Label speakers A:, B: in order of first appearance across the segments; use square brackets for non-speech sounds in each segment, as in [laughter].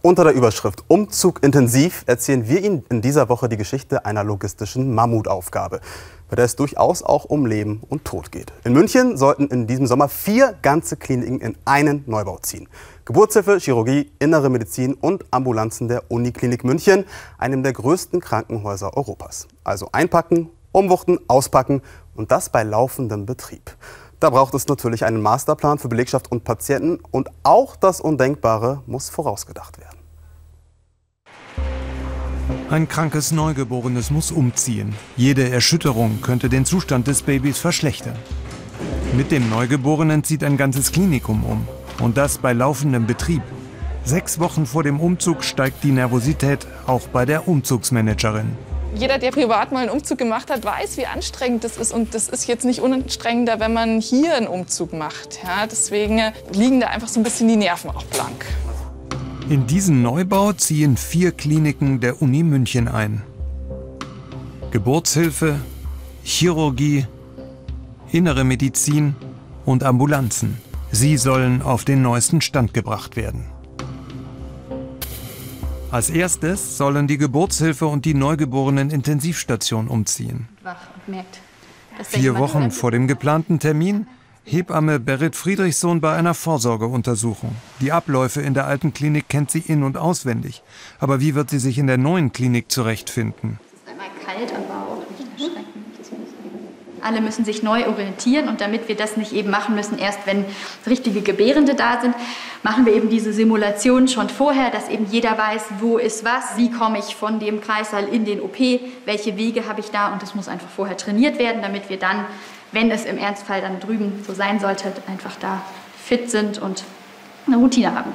A: Unter der Überschrift Umzug intensiv erzählen wir Ihnen in dieser Woche die Geschichte einer logistischen Mammutaufgabe, bei der es durchaus auch um Leben und Tod geht. In München sollten in diesem Sommer vier ganze Kliniken in einen Neubau ziehen. Geburtshilfe, Chirurgie, Innere Medizin und Ambulanzen der Uniklinik München, einem der größten Krankenhäuser Europas. Also einpacken, umwuchten, auspacken und das bei laufendem Betrieb. Da braucht es natürlich einen Masterplan für Belegschaft und Patienten und auch das Undenkbare muss vorausgedacht werden.
B: Ein krankes Neugeborenes muss umziehen. Jede Erschütterung könnte den Zustand des Babys verschlechtern. Mit dem Neugeborenen zieht ein ganzes Klinikum um. Und das bei laufendem Betrieb. Sechs Wochen vor dem Umzug steigt die Nervosität auch bei der Umzugsmanagerin.
C: Jeder, der privat mal einen Umzug gemacht hat, weiß, wie anstrengend das ist. Und das ist jetzt nicht unanstrengender, wenn man hier einen Umzug macht. Ja, deswegen liegen da einfach so ein bisschen die Nerven auch blank.
B: In diesen Neubau ziehen vier Kliniken der Uni München ein. Geburtshilfe, Chirurgie, Innere Medizin und Ambulanzen. Sie sollen auf den neuesten Stand gebracht werden. Als erstes sollen die Geburtshilfe und die neugeborenen Intensivstation umziehen. Vier Wochen vor dem geplanten Termin Hebamme Berit Friedrichsohn bei einer Vorsorgeuntersuchung. Die Abläufe in der alten Klinik kennt sie in- und auswendig. Aber wie wird sie sich in der neuen Klinik zurechtfinden?
D: Es ist einmal kalt, aber alle müssen sich neu orientieren und damit wir das nicht eben machen müssen, erst wenn richtige Gebärende da sind, machen wir eben diese Simulation schon vorher, dass eben jeder weiß, wo ist was, wie komme ich von dem Kreissaal in den OP, welche Wege habe ich da und das muss einfach vorher trainiert werden, damit wir dann, wenn es im Ernstfall dann drüben so sein sollte, einfach da fit sind und eine Routine haben.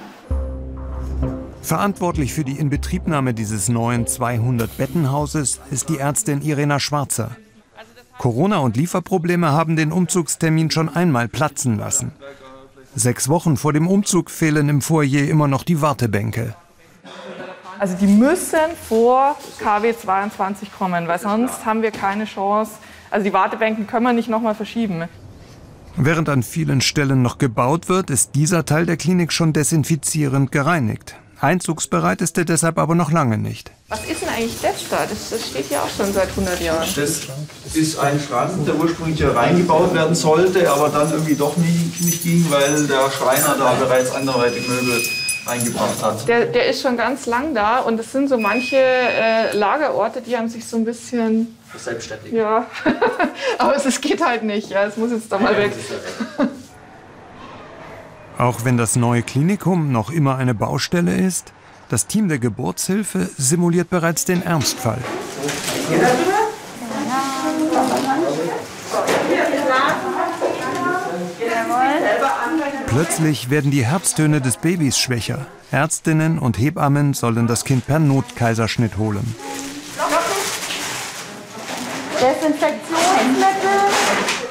B: Verantwortlich für die Inbetriebnahme dieses neuen 200-Bettenhauses ist die Ärztin Irena Schwarzer. Corona und Lieferprobleme haben den Umzugstermin schon einmal platzen lassen. Sechs Wochen vor dem Umzug fehlen im Foyer immer noch die Wartebänke.
C: Also die müssen vor KW 22 kommen, weil sonst haben wir keine Chance. Also die Wartebänken können wir nicht nochmal verschieben.
B: Während an vielen Stellen noch gebaut wird, ist dieser Teil der Klinik schon desinfizierend gereinigt. Einzugsbereit ist er deshalb aber noch lange nicht.
C: Was ist denn eigentlich das da? Das, das steht ja auch schon seit 100 Jahren.
E: Das ist ein Schrank, der ursprünglich ja reingebaut werden sollte, aber dann irgendwie doch nicht, nicht ging, weil der Schreiner da bereits anderweitig Möbel eingebracht hat.
C: Der, der ist schon ganz lang da und es sind so manche äh, Lagerorte, die haben sich so ein bisschen...
E: Selbstständig.
C: Ja, [laughs] aber es, es geht halt nicht. Ja, es muss jetzt da mal weg.
B: Auch wenn das neue Klinikum noch immer eine Baustelle ist, das Team der Geburtshilfe simuliert bereits den Ernstfall. Plötzlich werden die Herztöne des Babys schwächer. Ärztinnen und Hebammen sollen das Kind per Notkaiserschnitt holen.
D: Desinfektionsmittel.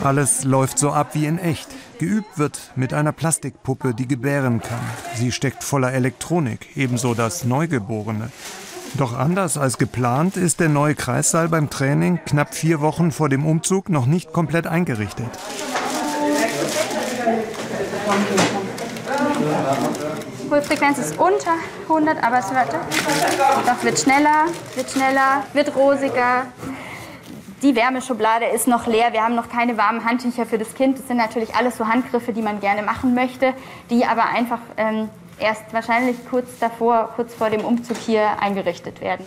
B: Alles läuft so ab wie in echt. Geübt wird mit einer Plastikpuppe, die gebären kann. Sie steckt voller Elektronik, ebenso das Neugeborene. Doch anders als geplant ist der neue Kreissaal beim Training knapp vier Wochen vor dem Umzug noch nicht komplett eingerichtet.
D: Pulsfrequenz ist unter 100, aber es wird, doch wird schneller, wird schneller, wird rosiger. Die Wärmeschublade ist noch leer. Wir haben noch keine warmen Handtücher für das Kind. Das sind natürlich alles so Handgriffe, die man gerne machen möchte, die aber einfach ähm, erst wahrscheinlich kurz davor, kurz vor dem Umzug hier eingerichtet werden.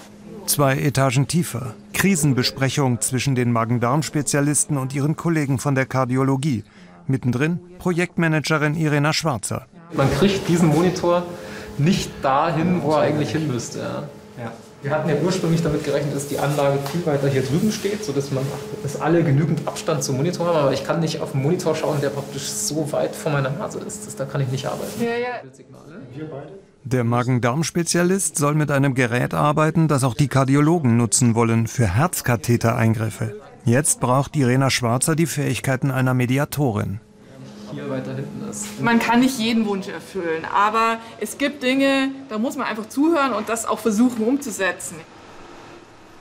B: Zwei Etagen tiefer. Krisenbesprechung zwischen den Magen-Darm-Spezialisten und ihren Kollegen von der Kardiologie. Mittendrin Projektmanagerin Irena Schwarzer.
F: Man kriegt diesen Monitor nicht dahin, wo er eigentlich hin müsste. Ja. Wir hatten ja ursprünglich damit gerechnet, dass die Anlage viel weiter hier drüben steht, sodass man, dass alle genügend Abstand zum Monitor haben. Aber ich kann nicht auf einen Monitor schauen, der praktisch so weit vor meiner Nase ist. Das, da kann ich nicht arbeiten. Ja, ja.
B: Der Magen-Darm-Spezialist soll mit einem Gerät arbeiten, das auch die Kardiologen nutzen wollen für Herzkathetereingriffe. Jetzt braucht Irena Schwarzer die Fähigkeiten einer Mediatorin
F: hier weiter hinten ist.
C: Man kann nicht jeden Wunsch erfüllen, aber es gibt Dinge, da muss man einfach zuhören und das auch versuchen umzusetzen.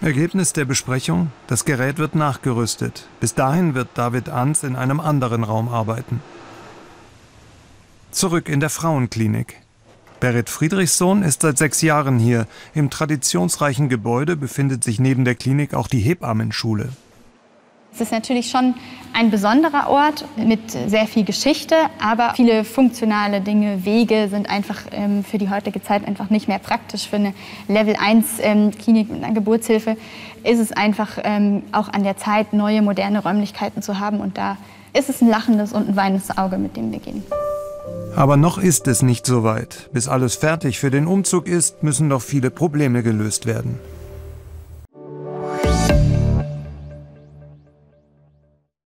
B: Ergebnis der Besprechung, das Gerät wird nachgerüstet. Bis dahin wird David Ans in einem anderen Raum arbeiten. Zurück in der Frauenklinik. Berit Friedrichssohn ist seit sechs Jahren hier. Im traditionsreichen Gebäude befindet sich neben der Klinik auch die Hebammenschule.
D: Es ist natürlich schon ein besonderer Ort mit sehr viel Geschichte, aber viele funktionale Dinge, Wege sind einfach ähm, für die heutige Zeit einfach nicht mehr praktisch. Für eine Level 1 ähm, Klinik mit einer Geburtshilfe ist es einfach ähm, auch an der Zeit, neue, moderne Räumlichkeiten zu haben. Und da ist es ein lachendes und ein weinendes Auge, mit dem wir gehen.
B: Aber noch ist es nicht so weit. Bis alles fertig für den Umzug ist, müssen noch viele Probleme gelöst werden.